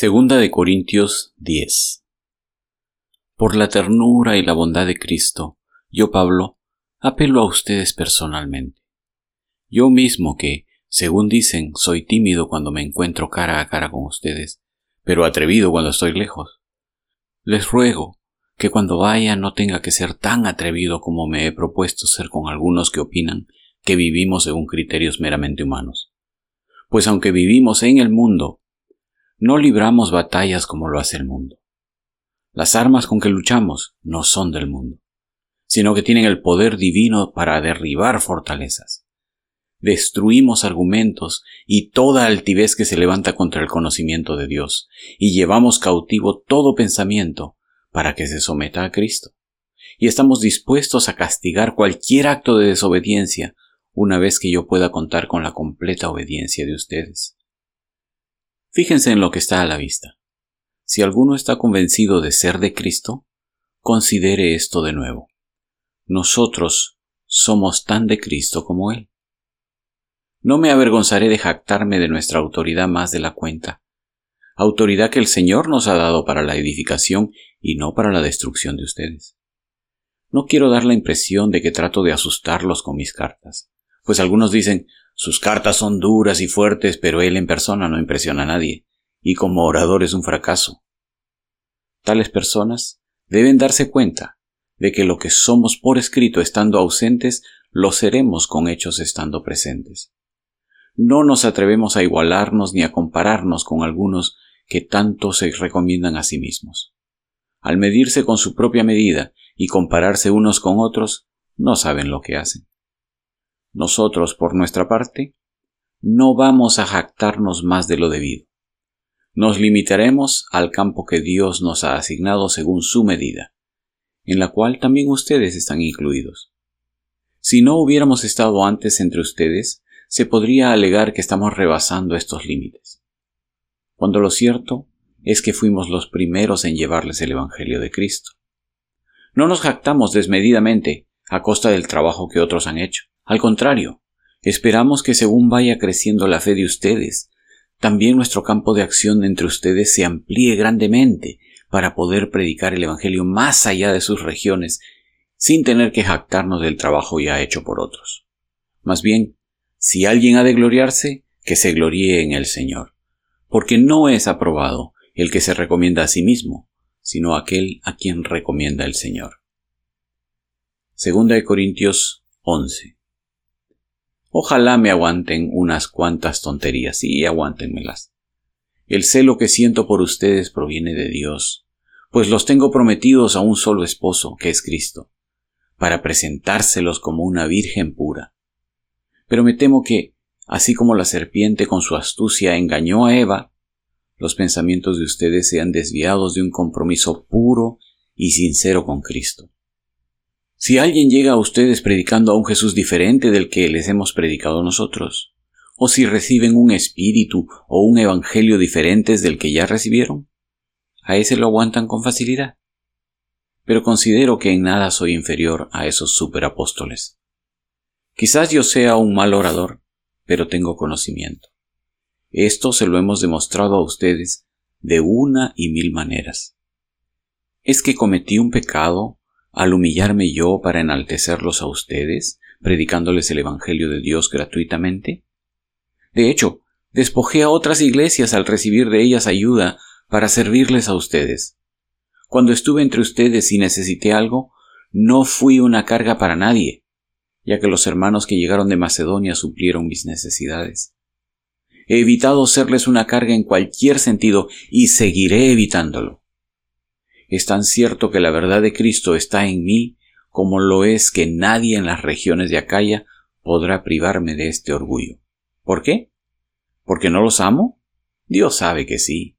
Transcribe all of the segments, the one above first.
Segunda de Corintios 10 Por la ternura y la bondad de Cristo, yo Pablo, apelo a ustedes personalmente. Yo mismo que, según dicen, soy tímido cuando me encuentro cara a cara con ustedes, pero atrevido cuando estoy lejos. Les ruego que cuando vaya no tenga que ser tan atrevido como me he propuesto ser con algunos que opinan que vivimos según criterios meramente humanos. Pues aunque vivimos en el mundo, no libramos batallas como lo hace el mundo. Las armas con que luchamos no son del mundo, sino que tienen el poder divino para derribar fortalezas. Destruimos argumentos y toda altivez que se levanta contra el conocimiento de Dios, y llevamos cautivo todo pensamiento para que se someta a Cristo. Y estamos dispuestos a castigar cualquier acto de desobediencia una vez que yo pueda contar con la completa obediencia de ustedes. Fíjense en lo que está a la vista. Si alguno está convencido de ser de Cristo, considere esto de nuevo. Nosotros somos tan de Cristo como Él. No me avergonzaré de jactarme de nuestra autoridad más de la cuenta, autoridad que el Señor nos ha dado para la edificación y no para la destrucción de ustedes. No quiero dar la impresión de que trato de asustarlos con mis cartas, pues algunos dicen sus cartas son duras y fuertes, pero él en persona no impresiona a nadie, y como orador es un fracaso. Tales personas deben darse cuenta de que lo que somos por escrito estando ausentes, lo seremos con hechos estando presentes. No nos atrevemos a igualarnos ni a compararnos con algunos que tanto se recomiendan a sí mismos. Al medirse con su propia medida y compararse unos con otros, no saben lo que hacen. Nosotros, por nuestra parte, no vamos a jactarnos más de lo debido. Nos limitaremos al campo que Dios nos ha asignado según su medida, en la cual también ustedes están incluidos. Si no hubiéramos estado antes entre ustedes, se podría alegar que estamos rebasando estos límites, cuando lo cierto es que fuimos los primeros en llevarles el Evangelio de Cristo. No nos jactamos desmedidamente a costa del trabajo que otros han hecho. Al contrario, esperamos que según vaya creciendo la fe de ustedes, también nuestro campo de acción entre ustedes se amplíe grandemente para poder predicar el Evangelio más allá de sus regiones, sin tener que jactarnos del trabajo ya hecho por otros. Más bien, si alguien ha de gloriarse, que se gloríe en el Señor, porque no es aprobado el que se recomienda a sí mismo, sino aquel a quien recomienda el Señor. Segunda de Corintios 11. Ojalá me aguanten unas cuantas tonterías, y aguántenmelas. El celo que siento por ustedes proviene de Dios, pues los tengo prometidos a un solo esposo, que es Cristo, para presentárselos como una virgen pura. Pero me temo que, así como la serpiente con su astucia engañó a Eva, los pensamientos de ustedes sean desviados de un compromiso puro y sincero con Cristo. Si alguien llega a ustedes predicando a un Jesús diferente del que les hemos predicado nosotros, o si reciben un espíritu o un evangelio diferentes del que ya recibieron, a ese lo aguantan con facilidad. Pero considero que en nada soy inferior a esos superapóstoles. Quizás yo sea un mal orador, pero tengo conocimiento. Esto se lo hemos demostrado a ustedes de una y mil maneras. ¿Es que cometí un pecado al humillarme yo para enaltecerlos a ustedes, predicándoles el Evangelio de Dios gratuitamente? De hecho, despojé a otras iglesias al recibir de ellas ayuda para servirles a ustedes. Cuando estuve entre ustedes y necesité algo, no fui una carga para nadie, ya que los hermanos que llegaron de Macedonia suplieron mis necesidades. He evitado serles una carga en cualquier sentido y seguiré evitándolo es tan cierto que la verdad de Cristo está en mí como lo es que nadie en las regiones de Acaya podrá privarme de este orgullo. ¿Por qué? ¿Porque no los amo? Dios sabe que sí.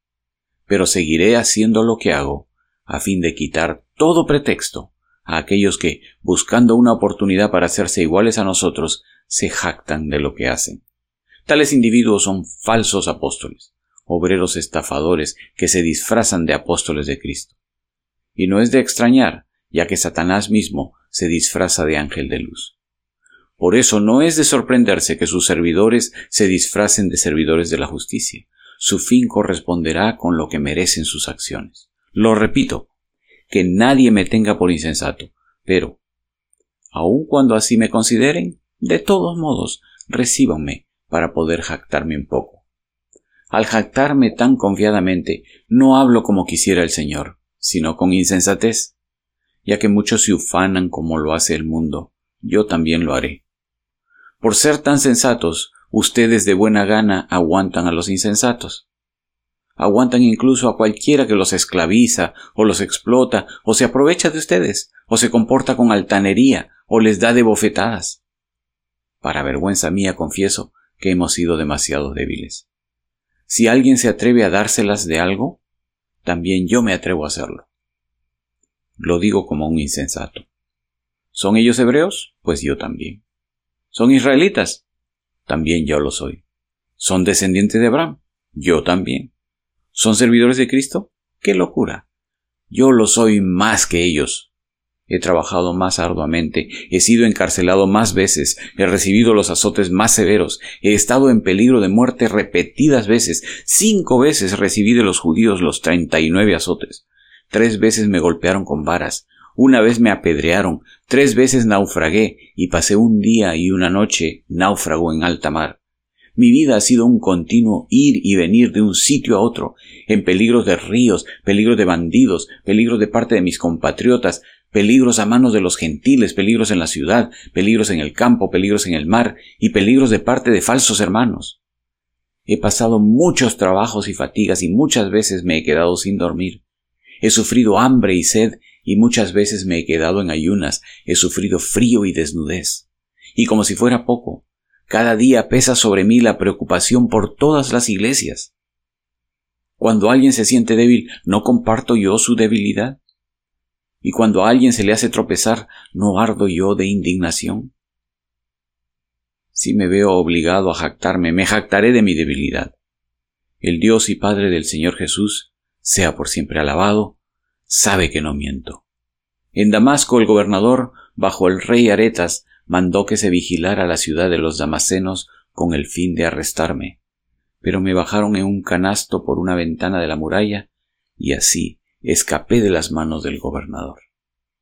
Pero seguiré haciendo lo que hago, a fin de quitar todo pretexto a aquellos que, buscando una oportunidad para hacerse iguales a nosotros, se jactan de lo que hacen. Tales individuos son falsos apóstoles, obreros estafadores que se disfrazan de apóstoles de Cristo. Y no es de extrañar, ya que Satanás mismo se disfraza de ángel de luz. Por eso no es de sorprenderse que sus servidores se disfracen de servidores de la justicia. su fin corresponderá con lo que merecen sus acciones. Lo repito, que nadie me tenga por insensato, pero, aun cuando así me consideren, de todos modos, recíbanme para poder jactarme un poco. Al jactarme tan confiadamente, no hablo como quisiera el Señor, sino con insensatez, ya que muchos se ufanan como lo hace el mundo, yo también lo haré. Por ser tan sensatos, ustedes de buena gana aguantan a los insensatos. Aguantan incluso a cualquiera que los esclaviza, o los explota, o se aprovecha de ustedes, o se comporta con altanería, o les da de bofetadas. Para vergüenza mía confieso que hemos sido demasiado débiles. Si alguien se atreve a dárselas de algo, también yo me atrevo a hacerlo. Lo digo como un insensato. ¿Son ellos hebreos? Pues yo también. ¿Son israelitas? También yo lo soy. ¿Son descendientes de Abraham? Yo también. ¿Son servidores de Cristo? ¡Qué locura! Yo lo soy más que ellos. He trabajado más arduamente, he sido encarcelado más veces, he recibido los azotes más severos, he estado en peligro de muerte repetidas veces, cinco veces recibí de los judíos los treinta y nueve azotes, tres veces me golpearon con varas, una vez me apedrearon, tres veces naufragué y pasé un día y una noche náufrago en alta mar. Mi vida ha sido un continuo ir y venir de un sitio a otro, en peligros de ríos, peligros de bandidos, peligros de parte de mis compatriotas, peligros a manos de los gentiles, peligros en la ciudad, peligros en el campo, peligros en el mar y peligros de parte de falsos hermanos. He pasado muchos trabajos y fatigas y muchas veces me he quedado sin dormir. He sufrido hambre y sed y muchas veces me he quedado en ayunas, he sufrido frío y desnudez. Y como si fuera poco, cada día pesa sobre mí la preocupación por todas las iglesias. Cuando alguien se siente débil, ¿no comparto yo su debilidad? Y cuando a alguien se le hace tropezar, ¿no ardo yo de indignación? Si me veo obligado a jactarme, me jactaré de mi debilidad. El Dios y Padre del Señor Jesús, sea por siempre alabado, sabe que no miento. En Damasco el gobernador, bajo el rey Aretas, mandó que se vigilara la ciudad de los damasenos con el fin de arrestarme. Pero me bajaron en un canasto por una ventana de la muralla y así escapé de las manos del gobernador.